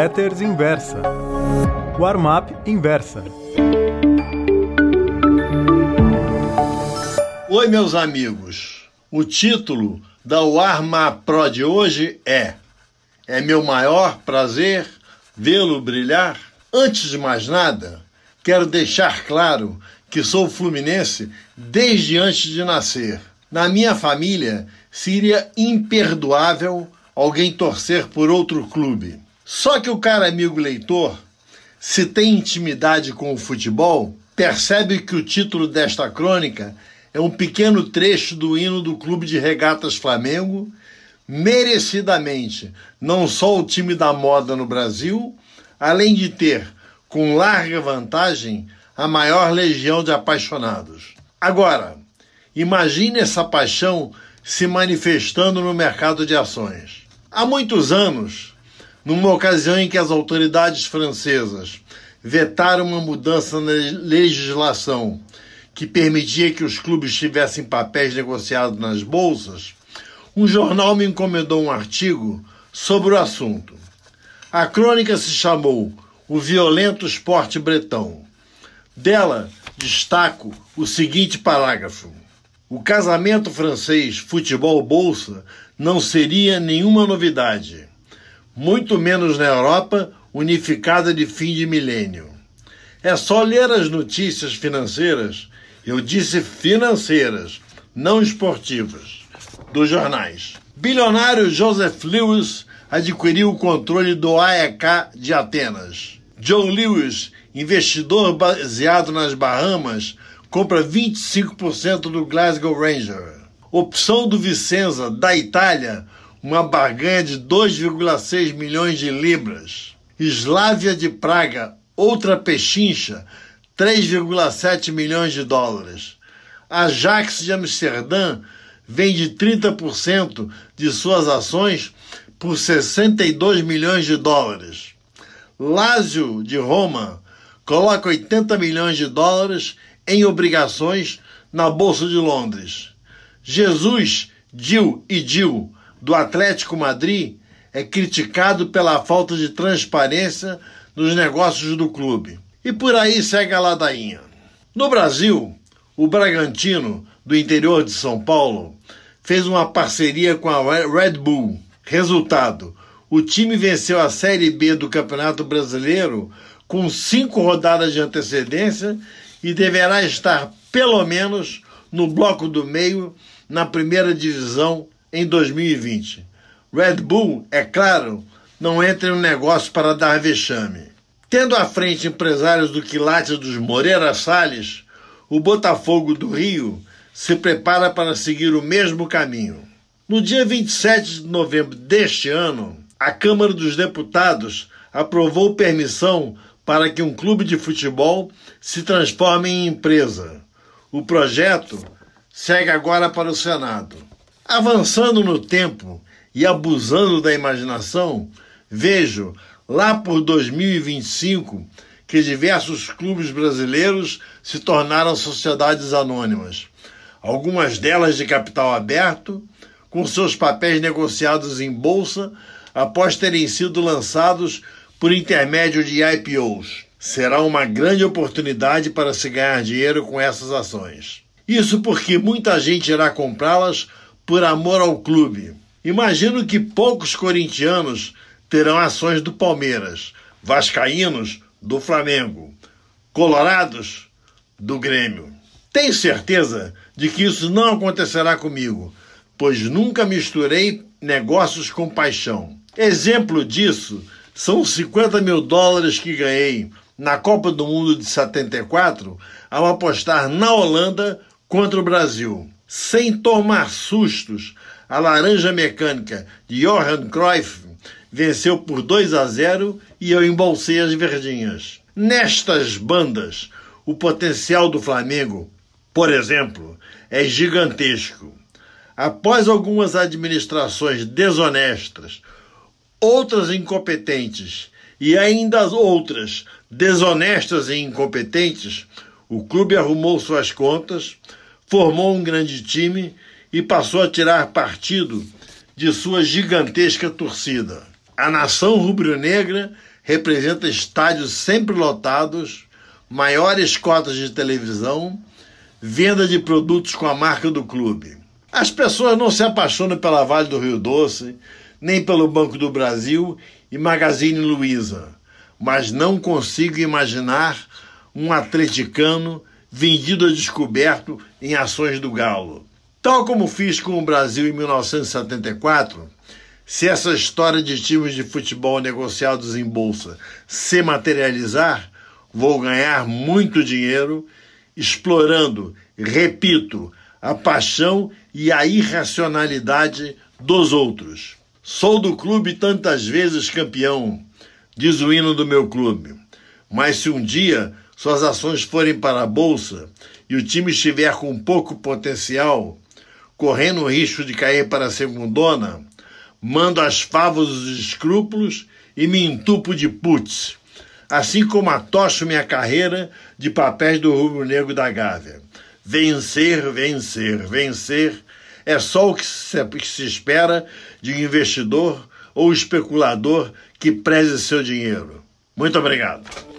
Letters Inversa. Warm-up Inversa. Oi, meus amigos. O título da Warm-up Pro de hoje é É meu maior prazer vê-lo brilhar. Antes de mais nada, quero deixar claro que sou fluminense desde antes de nascer. Na minha família, seria imperdoável alguém torcer por outro clube. Só que o cara amigo leitor, se tem intimidade com o futebol, percebe que o título desta crônica é um pequeno trecho do hino do Clube de Regatas Flamengo, merecidamente não só o time da moda no Brasil, além de ter, com larga vantagem, a maior legião de apaixonados. Agora, imagine essa paixão se manifestando no mercado de ações. Há muitos anos, numa ocasião em que as autoridades francesas vetaram uma mudança na legislação que permitia que os clubes tivessem papéis negociados nas bolsas, um jornal me encomendou um artigo sobre o assunto. A crônica se chamou O Violento Esporte Bretão. Dela destaco o seguinte parágrafo: O casamento francês futebol-bolsa não seria nenhuma novidade, muito menos na Europa unificada de fim de milênio. É só ler as notícias financeiras, eu disse financeiras, não esportivas, dos jornais. Bilionário Joseph Lewis adquiriu o controle do AEK de Atenas. John Lewis, investidor baseado nas Bahamas, compra 25% do Glasgow Ranger. Opção do Vicenza, da Itália, uma barganha de 2,6 milhões de libras. Slávia de Praga, outra pechincha, 3,7 milhões de dólares. Ajax de Amsterdã vende 30% de suas ações por 62 milhões de dólares. Lazio de Roma coloca 80 milhões de dólares em obrigações na Bolsa de Londres. Jesus, Dil e Dil do Atlético Madrid é criticado pela falta de transparência nos negócios do clube. E por aí segue a ladainha. No Brasil, o Bragantino, do interior de São Paulo, fez uma parceria com a Red Bull. Resultado: o time venceu a Série B do Campeonato Brasileiro com cinco rodadas de antecedência e deverá estar pelo menos no bloco do meio na primeira divisão em 2020. Red Bull, é claro, não entra no negócio para dar vexame. Tendo à frente empresários do quilate dos Moreira Salles, o Botafogo do Rio se prepara para seguir o mesmo caminho. No dia 27 de novembro deste ano, a Câmara dos Deputados aprovou permissão para que um clube de futebol se transforme em empresa. O projeto segue agora para o Senado. Avançando no tempo e abusando da imaginação, vejo lá por 2025 que diversos clubes brasileiros se tornaram sociedades anônimas, algumas delas de capital aberto, com seus papéis negociados em bolsa após terem sido lançados por intermédio de IPOs. Será uma grande oportunidade para se ganhar dinheiro com essas ações. Isso porque muita gente irá comprá-las por amor ao clube. Imagino que poucos corintianos terão ações do Palmeiras, vascaínos do Flamengo, colorados do Grêmio. Tenho certeza de que isso não acontecerá comigo, pois nunca misturei negócios com paixão. Exemplo disso são os 50 mil dólares que ganhei na Copa do Mundo de 74 ao apostar na Holanda contra o Brasil sem tomar sustos, a laranja mecânica de Johan Cruyff venceu por 2 a 0 e eu embolsei as verdinhas. Nestas bandas, o potencial do Flamengo, por exemplo, é gigantesco. Após algumas administrações desonestas, outras incompetentes e ainda outras desonestas e incompetentes, o clube arrumou suas contas, formou um grande time e passou a tirar partido de sua gigantesca torcida. A nação rubro-negra representa estádios sempre lotados, maiores cotas de televisão, venda de produtos com a marca do clube. As pessoas não se apaixonam pela Vale do Rio Doce, nem pelo Banco do Brasil e Magazine Luiza, mas não consigo imaginar um atleticano vendido a descoberto em ações do Galo. Tal como fiz com o Brasil em 1974, se essa história de times de futebol negociados em bolsa se materializar, vou ganhar muito dinheiro explorando, repito, a paixão e a irracionalidade dos outros. Sou do clube tantas vezes campeão, diz o hino do meu clube. Mas se um dia suas ações forem para a bolsa e o time estiver com pouco potencial, correndo o risco de cair para a segundona, mando as favas os escrúpulos e me entupo de putz, assim como atocho minha carreira de papéis do rubro-negro da Gávea. Vencer, vencer, vencer é só o que se espera de um investidor ou especulador que preze seu dinheiro. Muito obrigado.